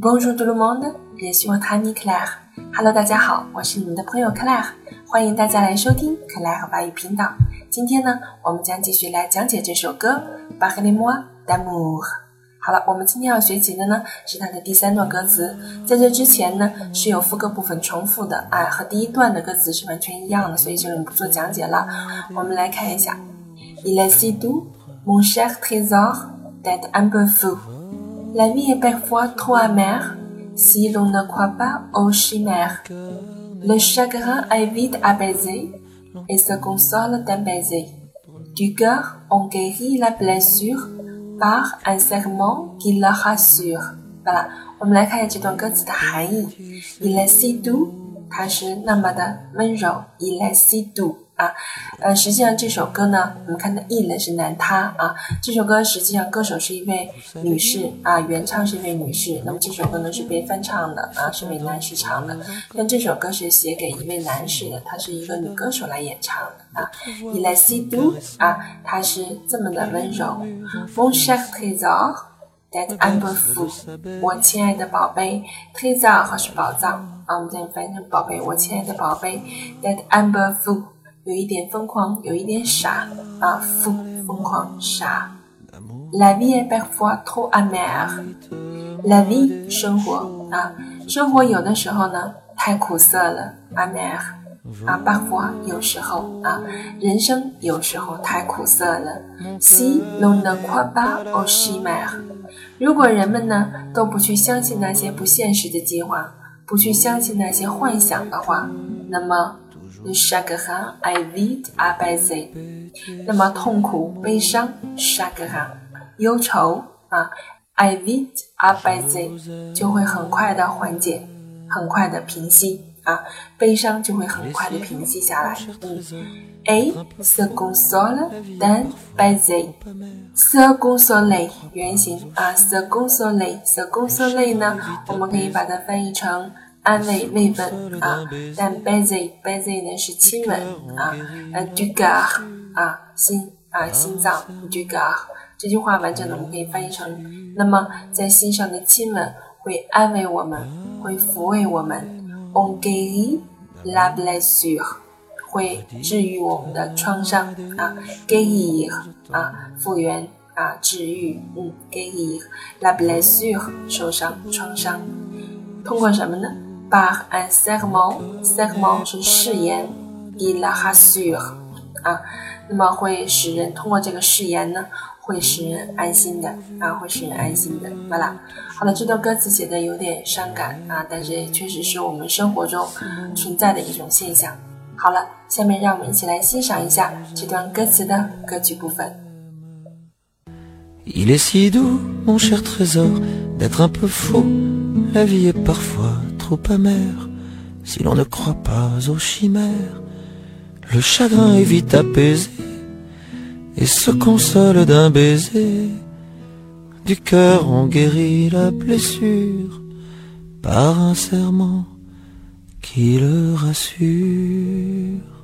Bonjour tout le monde, je suis votre ami Claire. Hello，大家好，我是你们的朋友 Claire，欢迎大家来收听 Claire 法语频道。今天呢，我们将继续来讲解这首歌《Parlez-moi d'amour》。好了，我们今天要学习的呢是它的第三段歌词，在这之前呢是有副歌部分重复的，啊，和第一段的歌词是完全一样的，所以这里不做讲解了。我们来看一下：Il est si doux, mon cher trésor, d'être un peu fou. La vie est parfois trop amère si l'on ne croit pas aux chimères. Le chagrin est vite apaisé et se console d'un baiser. Du cœur, on guérit la blessure par un serment qui la rassure. Voilà，我们来看一下这段歌词的含义。Il est si doux，它是那么的温柔。Il est si doux。 啊，呃，实际上这首歌呢，我们看到 e 呢是男他啊，这首歌实际上歌手是一位女士啊，原唱是一位女士，那么这首歌呢是被翻唱的啊，是为男士唱的，但这首歌是写给一位男士的，她是一个女歌手来演唱的啊。，Il est si d o u 啊，他是这么的温柔。Mon cher trésor, that I'm a fool，我亲爱的宝贝，trésor 和是宝藏啊，我们这样翻译成宝贝，我亲爱的宝贝，that I'm a fool。有一点疯狂，有一点傻啊，疯疯狂傻。La vie est parfois trop amère. La vie 生活啊，生活有的时候呢太苦涩了，amère 啊，parfois 有时候啊，人生有时候太苦涩了。Si l'on ne croit pas aux chimères，如果人们呢都不去相信那些不现实的计划，不去相信那些幻想的话，那么。Le chagrin est vite apaisé。那么痛苦、悲伤，chagrin，忧愁啊，est vite apaisé，就会很快的缓解，很快的平息啊，悲伤就会很快的平息下来。嗯，et se console d'un baiser。se consoler 原型啊，se consoler，se consoler 呢，我们可以把它翻译成。安慰慰问啊，但 baiser baiser 呢是亲吻啊，呃 d u g a 啊心啊心脏 d u g a 这句话完整的我们可以翻译成，那么在心上的亲吻会安慰我们，会抚慰我们，on guérit la blessure 会治愈我们的创伤啊，guérir 啊复原啊治愈，嗯，guérir la blessure 受伤创伤，通过什么呢？把 un serment，serment 是誓言，il a rassure 啊，那么会使人通过这个誓言呢，会使人安心的啊，会使人安心的，完了。好了，这段歌词写的有点伤感啊，但是也确实是我们生活中存在的一种现象。好了，下面让我们一起来欣赏一下这段歌词的歌曲部分。Il est si doux, mon cher trésor, d'être un peu fou. La vie est parfois si l'on ne croit pas aux chimères. Le chagrin est vite apaisé et se console d'un baiser. Du cœur on guérit la blessure par un serment qui le rassure.